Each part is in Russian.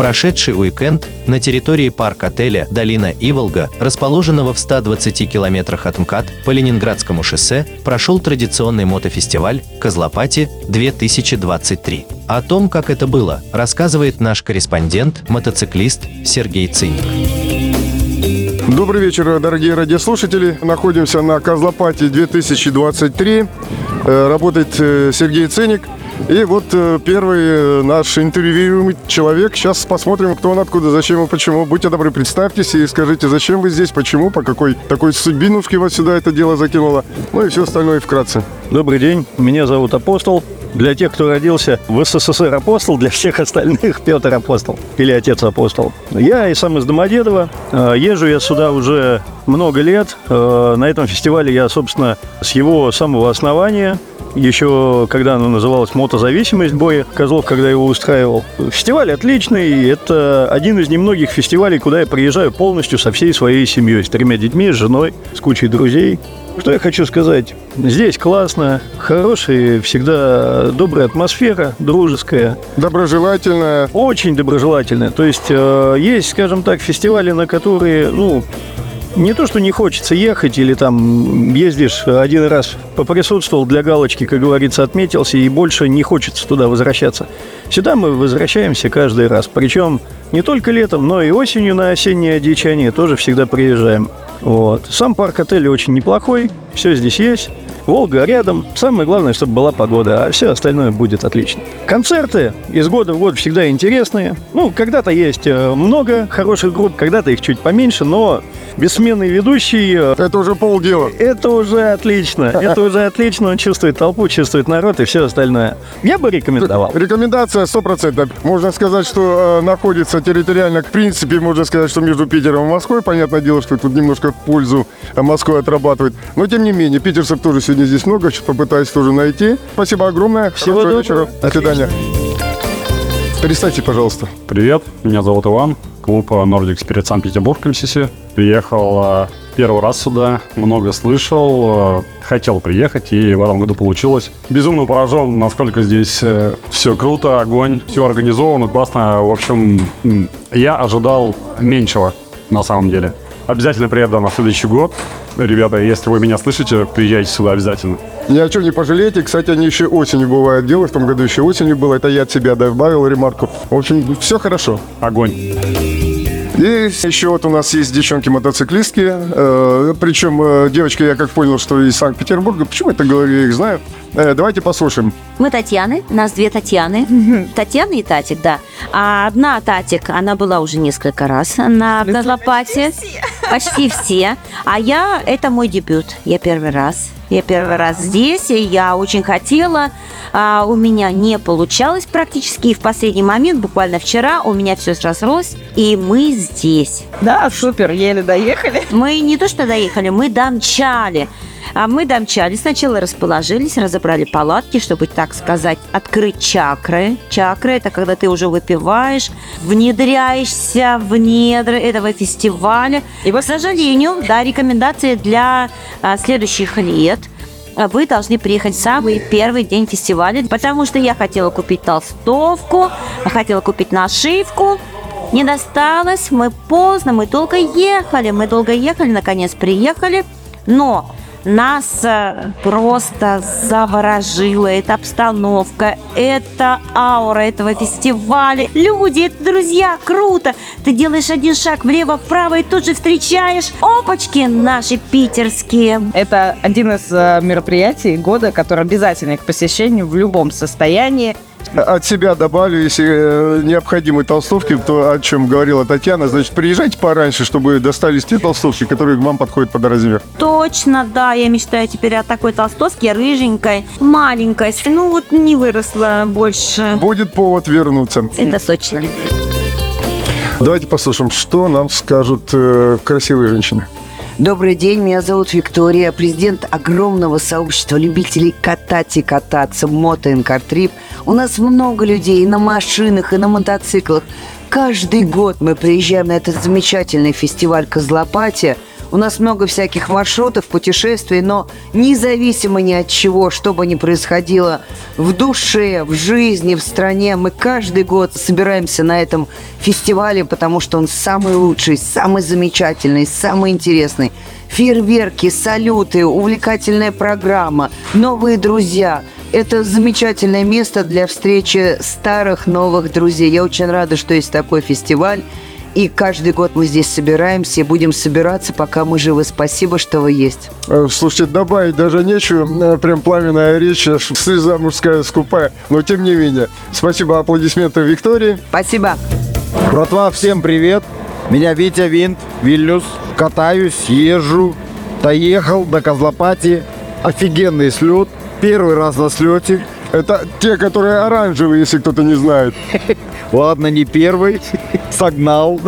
прошедший уикенд на территории парк-отеля «Долина Иволга», расположенного в 120 километрах от МКАД по Ленинградскому шоссе, прошел традиционный мотофестиваль «Козлопати-2023». О том, как это было, рассказывает наш корреспондент, мотоциклист Сергей Циник. Добрый вечер, дорогие радиослушатели. Находимся на Козлопате 2023. Э, Работает э, Сергей Ценик. И вот э, первый наш интервьюируемый человек. Сейчас посмотрим, кто он, откуда, зачем и почему. Будьте добры, представьтесь и скажите, зачем вы здесь, почему, по какой такой судьбинушке вас сюда это дело закинуло. Ну и все остальное вкратце. Добрый день, меня зовут Апостол. Для тех, кто родился в СССР Апостол, для всех остальных Петр Апостол или Отец Апостол. Я и сам из Домодедова. Э, Езжу я сюда уже много лет. Э, На этом фестивале я, собственно, с его самого основания еще когда оно называлось «Мотозависимость боя», Козлов, когда его устраивал. Фестиваль отличный, это один из немногих фестивалей, куда я приезжаю полностью со всей своей семьей, с тремя детьми, с женой, с кучей друзей. Что я хочу сказать? Здесь классно, хорошая, всегда добрая атмосфера, дружеская, Доброжелательная. очень доброжелательная. То есть э, есть, скажем так, фестивали, на которые, ну, не то, что не хочется ехать, или там ездишь один раз поприсутствовал для галочки, как говорится, отметился, и больше не хочется туда возвращаться. Сюда мы возвращаемся каждый раз. Причем не только летом, но и осенью на осеннее одичание тоже всегда приезжаем. Вот. Сам парк отеля очень неплохой, все здесь есть. Волга рядом. Самое главное, чтобы была погода, а все остальное будет отлично. Концерты из года в год всегда интересные. Ну, когда-то есть э, много хороших групп, когда-то их чуть поменьше, но бессменный ведущий Это уже полдела. это уже отлично. Это уже отлично. Он чувствует толпу, чувствует народ и все остальное. Я бы рекомендовал. Рекомендация 100%. Можно сказать, что э, находится территориально, в принципе, можно сказать, что между Питером и Москвой. Понятное дело, что тут немножко в пользу э, Москвы отрабатывает. Но, тем не менее, питерцев тоже сегодня здесь много. Сейчас попытаюсь тоже найти. Спасибо огромное. Всего доброго. вечера. До свидания. Представьте, пожалуйста. Привет, меня зовут Иван, клуб Nordic Spirit Санкт-Петербург МСС. Приехал э, первый раз сюда, много слышал, э, хотел приехать, и в этом году получилось. Безумно поражен, насколько здесь все круто, огонь, все организовано, классно. В общем, я ожидал меньшего, на самом деле. Обязательно приеду на следующий год. Ребята, если вы меня слышите, приезжайте сюда обязательно. Ни о чем не пожалеете. Кстати, они еще осенью бывают дело. В том году еще осенью было. Это я от себя добавил ремарку. В общем, все хорошо. Огонь. И еще вот у нас есть девчонки-мотоциклистки. Э, причем э, девочки, я как понял, что из Санкт-Петербурга. Почему это говорю, я их знаю. Э, давайте послушаем. Мы Татьяны, нас две Татьяны. Татьяна и Татик, да. А одна Татик, она была уже несколько раз на Козлопате. Почти все. А я, это мой дебют. Я первый раз. Я первый раз здесь, и я очень хотела. А, у меня не получалось практически. И в последний момент, буквально вчера, у меня все срослось, и мы здесь. Да, супер, еле доехали. Мы не то что доехали, мы домчали. А мы домчали, сначала расположились, разобрали палатки, чтобы, так сказать, открыть чакры. Чакры – это когда ты уже выпиваешь, внедряешься в недра этого фестиваля. И, к сожалению, да, рекомендации для а, следующих лет а, вы должны приехать самый первый день фестиваля, потому что я хотела купить толстовку, хотела купить нашивку, не досталось, мы поздно, мы долго ехали, мы долго ехали, наконец приехали, но нас э, просто заворожила эта обстановка, эта аура этого фестиваля. Люди, это друзья, круто. Ты делаешь один шаг влево-вправо и тут же встречаешь опачки наши питерские. Это один из э, мероприятий года, который обязательно к посещению в любом состоянии. От себя добавлю, если э, необходимы толстовки, то о чем говорила Татьяна, значит, приезжайте пораньше, чтобы достались те толстовки, которые к вам подходят под размер. Точно, да, я мечтаю теперь о такой толстовке, рыженькой, маленькой. Ну вот не выросла больше. Будет повод вернуться. Это Сочи. Давайте послушаем, что нам скажут э, красивые женщины. Добрый день, меня зовут Виктория, президент огромного сообщества любителей катать и кататься, мото Трип. У нас много людей и на машинах, и на мотоциклах. Каждый год мы приезжаем на этот замечательный фестиваль Козлопатия. У нас много всяких маршрутов, путешествий, но независимо ни от чего, что бы ни происходило в душе, в жизни, в стране, мы каждый год собираемся на этом фестивале, потому что он самый лучший, самый замечательный, самый интересный. Фейерверки, салюты, увлекательная программа, новые друзья – это замечательное место для встречи старых, новых друзей. Я очень рада, что есть такой фестиваль. И каждый год мы здесь собираемся и будем собираться, пока мы живы. Спасибо, что вы есть. Э, Слушайте, добавить даже нечего. Э, Прям пламенная речь, слеза мужская скупая. Но тем не менее. Спасибо, аплодисменты Виктории. Спасибо. Братва, всем привет! Меня Витя Винт, Вильнюс. Катаюсь, езжу. Доехал до Козлопати. Офигенный слет. Первый раз на слете. Это те, которые оранжевые, если кто-то не знает. Ладно, не первый. Согнал.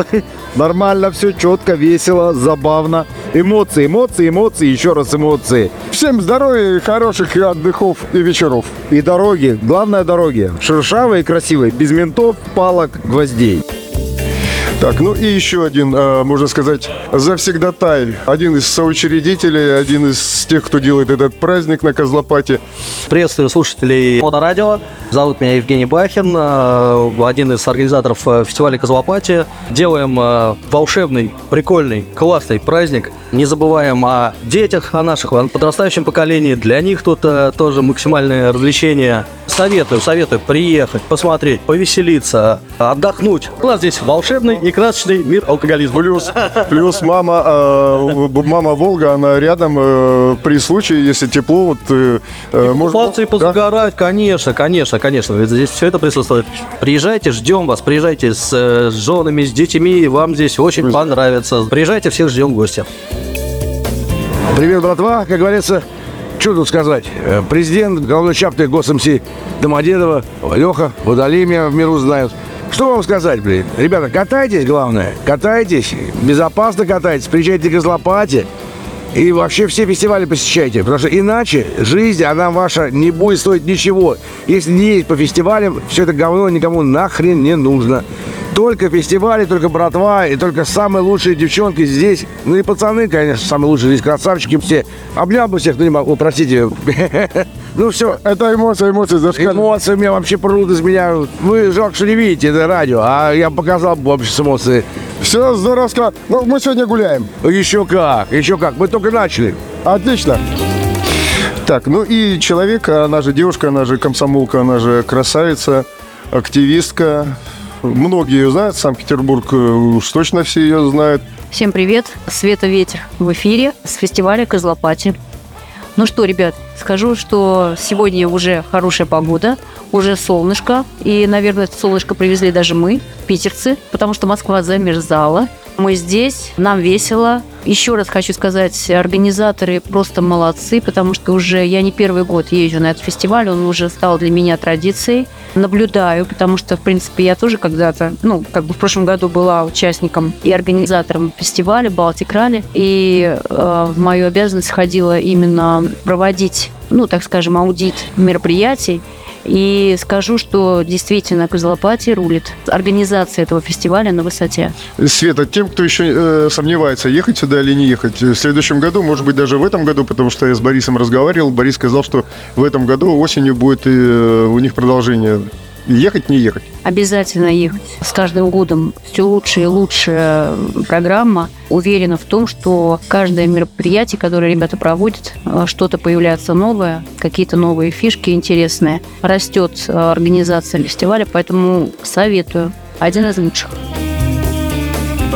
Нормально все, четко, весело, забавно. Эмоции, эмоции, эмоции, еще раз эмоции. Всем здоровья, и хороших отдыхов и вечеров. И дороги, главное дороги. Шершавые и красивые, без ментов, палок, гвоздей. Так, ну и еще один, э, можно сказать, завсегдатай. Один из соучредителей, один из тех, кто делает этот праздник на Козлопате. Приветствую слушателей Монорадио. Зовут меня Евгений Бахин, э, один из организаторов э, фестиваля Козлопати. Делаем э, волшебный, прикольный, классный праздник. Не забываем о детях, о наших, о подрастающем поколении. Для них тут э, тоже максимальное развлечение. Советую, советую приехать, посмотреть, повеселиться, отдохнуть. У нас здесь волшебный и красочный мир алкоголизма. Плюс, плюс мама, э, мама Волга, она рядом э, при случае, если тепло, вот э, э, может- Купаться и Да? позагорать, конечно, конечно, конечно. Ведь Здесь все это присутствует. Приезжайте, ждем вас. Приезжайте с, э, с женами, с детьми. Вам здесь очень понравится. Приезжайте, всех ждем в гости. Привет, братва. Как говорится, что тут сказать? Э, Президент, главный чапты ГосМС Домодедово, Леха, Водолей меня в миру знают. Что вам сказать, блин? Ребята, катайтесь, главное. Катайтесь, безопасно катайтесь, приезжайте к Козлопате. И вообще все фестивали посещайте, потому что иначе жизнь, она ваша не будет стоить ничего. Если не есть по фестивалям, все это говно никому нахрен не нужно. Только фестивали, только братва и только самые лучшие девчонки здесь. Ну и пацаны, конечно, самые лучшие здесь красавчики все. Обнял бы всех, ну не могу, простите. Ну все, Это эмоции, эмоции зашкаливают. эмоции меня вообще прут из меня. Вы жалко, что не видите это радио, а я показал бы вообще с эмоции. Все здорово. Ну, мы сегодня гуляем. Еще как, еще как, мы только начали. Отлично. Так, ну и человек, она же девушка, она же комсомолка, она же красавица, активистка. Многие ее знают, Санкт-Петербург э, уж точно все ее знают. Всем привет! Света Ветер в эфире с фестиваля Козлопати. Ну что, ребят, скажу, что сегодня уже хорошая погода, уже солнышко. И, наверное, солнышко привезли даже мы, питерцы, потому что Москва замерзала. Мы здесь, нам весело. Еще раз хочу сказать, организаторы просто молодцы, потому что уже я не первый год езжу на этот фестиваль, он уже стал для меня традицией. Наблюдаю, потому что, в принципе, я тоже когда-то, ну, как бы в прошлом году была участником и организатором фестиваля Балтик Ралли, и э, в мою обязанность входило именно проводить, ну, так скажем, аудит мероприятий, и скажу, что действительно Козлопати рулит. Организация этого фестиваля на высоте. Света, тем, кто еще э, сомневается, ехать сюда или не ехать, в следующем году, может быть, даже в этом году, потому что я с Борисом разговаривал, Борис сказал, что в этом году осенью будет э, у них продолжение. Ехать, не ехать. Обязательно ехать. С каждым годом все лучше и лучше программа. Уверена в том, что каждое мероприятие, которое ребята проводят, э, что-то появляется новое, какие-то новые фишки интересные. Растет э, организация фестиваля, поэтому советую. Один из лучших.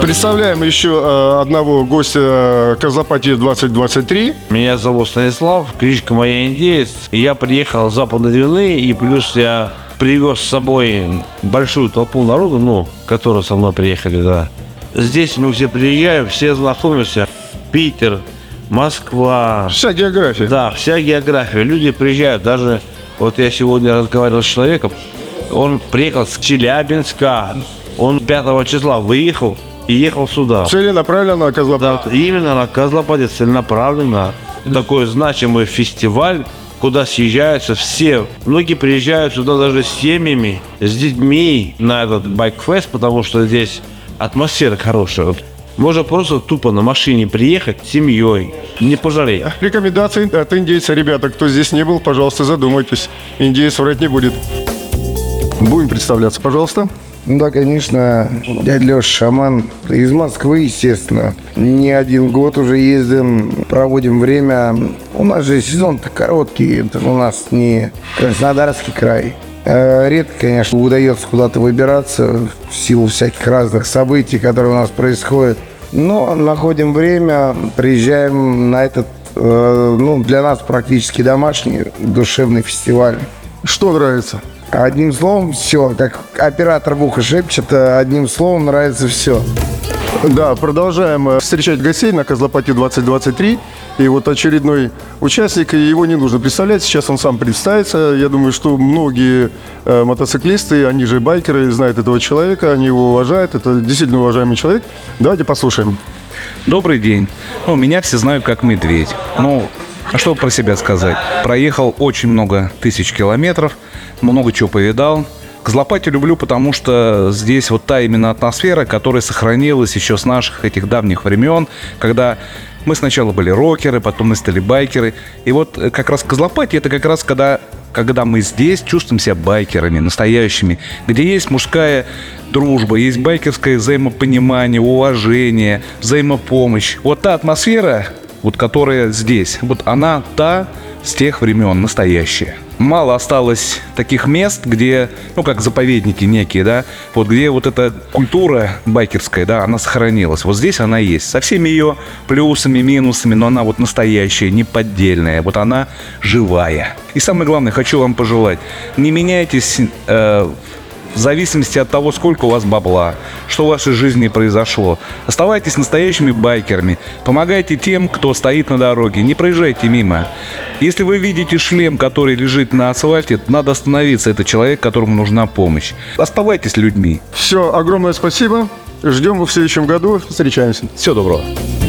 Представляем еще э, одного гостя Козлопатии 2023. Меня зовут Станислав, кличка моя индеец. Я приехал с Западной Двины, и плюс я привез с собой большую толпу народу, ну, которые со мной приехали, да. Здесь мы все приезжаем, все знакомимся. Питер, Москва. Вся география. Да, вся география. Люди приезжают, даже вот я сегодня разговаривал с человеком, он приехал с Челябинска, он 5 числа выехал и ехал сюда. Целенаправленно на Козлопатию. Да, именно на Козлопаде целенаправленно. Такой значимый фестиваль, куда съезжаются все. Многие приезжают сюда даже с семьями, с детьми на этот байкфест, потому что здесь атмосфера хорошая. Можно просто тупо на машине приехать с семьей, не пожалеть. Рекомендации от индейца. Ребята, кто здесь не был, пожалуйста, задумайтесь. Индейец врать не будет. Будем представляться, пожалуйста. Ну да, конечно, дядя Леша Шаман из Москвы, естественно. Не один год уже ездим, проводим время. У нас же сезон-то короткий, это у нас не Краснодарский край. Э, Редко, конечно, удается куда-то выбираться в силу всяких разных событий, которые у нас происходят. Но находим время, приезжаем на этот, э, ну, для нас практически домашний душевный фестиваль. Что нравится? Одним словом, все. Как оператор в ухо шепчет, э, одним словом нравится все. Да, продолжаем э, встречать гостей на Козлопате 2023. И вот очередной участник, и его не нужно представлять, сейчас он сам представится. Я думаю, что многие э, мотоциклисты, они же байкеры, знают этого человека, они его уважают. Это действительно уважаемый человек. Давайте послушаем. Добрый день. Ну, меня все знают как медведь. Ну, а что про себя сказать? Проехал очень много тысяч километров, много чего повидал. Козлопати люблю, потому что здесь вот та именно атмосфера, которая сохранилась еще с наших этих давних времен, когда мы сначала были рокеры, потом мы стали байкеры. И вот э, как раз Козлопати это как раз когда, когда мы здесь чувствуем себя байкерами, настоящими, где есть мужская дружба, есть байкерское взаимопонимание, уважение, взаимопомощь. Вот та атмосфера, вот которая здесь, вот она та с тех времен, настоящая. Мало осталось таких мест, где, ну, как заповедники некие, да, вот где вот эта культура байкерская, да, она сохранилась. Вот здесь она есть. Со всеми ее плюсами, минусами, но она вот настоящая, не поддельная. Вот она живая. И самое главное, хочу вам пожелать, не меняйтесь э, в зависимости от того, сколько у вас бабла, что в вашей жизни произошло. Оставайтесь настоящими байкерами. Помогайте тем, кто стоит на дороге. Не проезжайте мимо. Если вы видите шлем, который лежит на асфальте, надо остановиться. Это человек, которому нужна помощь. Оставайтесь людьми. Все, огромное спасибо. Ждем в следующем году. Встречаемся. Всего доброго.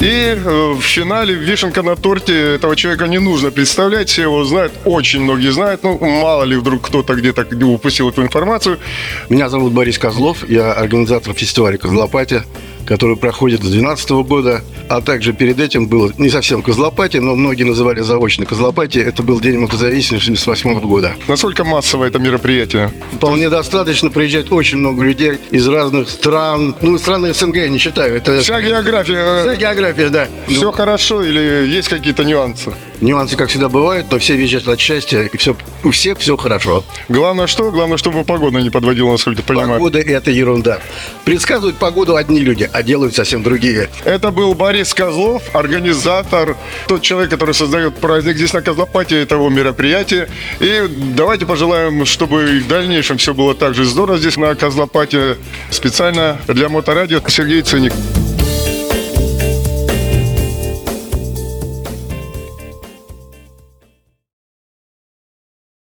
И э, в финале вишенка на торте этого человека не нужно представлять, все его знают, очень многие знают, ну мало ли вдруг кто-то где-то упустил эту информацию. Меня зовут Борис Козлов, я организатор фестиваля Козлопатия, который проходит с 2012 года, а также перед этим был не совсем Козлопатия, но многие называли заочно Козлопатия, это был День мотозависимости 1978 года. Насколько массовое это мероприятие? Вполне достаточно, приезжает очень много людей из разных стран, ну страны СНГ я не считаю, это... Вся география. Вся география, да. Все хорошо или есть какие-то нюансы? Нюансы, как всегда, бывают, но все визжат от счастья, и все, у всех все хорошо. Главное что? Главное, чтобы погода не подводила, насколько я понимаю. Погода – это ерунда. Предсказывают погоду одни люди, а делают совсем другие. Это был Борис Козлов, организатор, тот человек, который создает праздник здесь на Козлопате, этого мероприятия. И давайте пожелаем, чтобы и в дальнейшем все было так же здорово здесь на Козлопате. Специально для Моторадио Сергей Циник.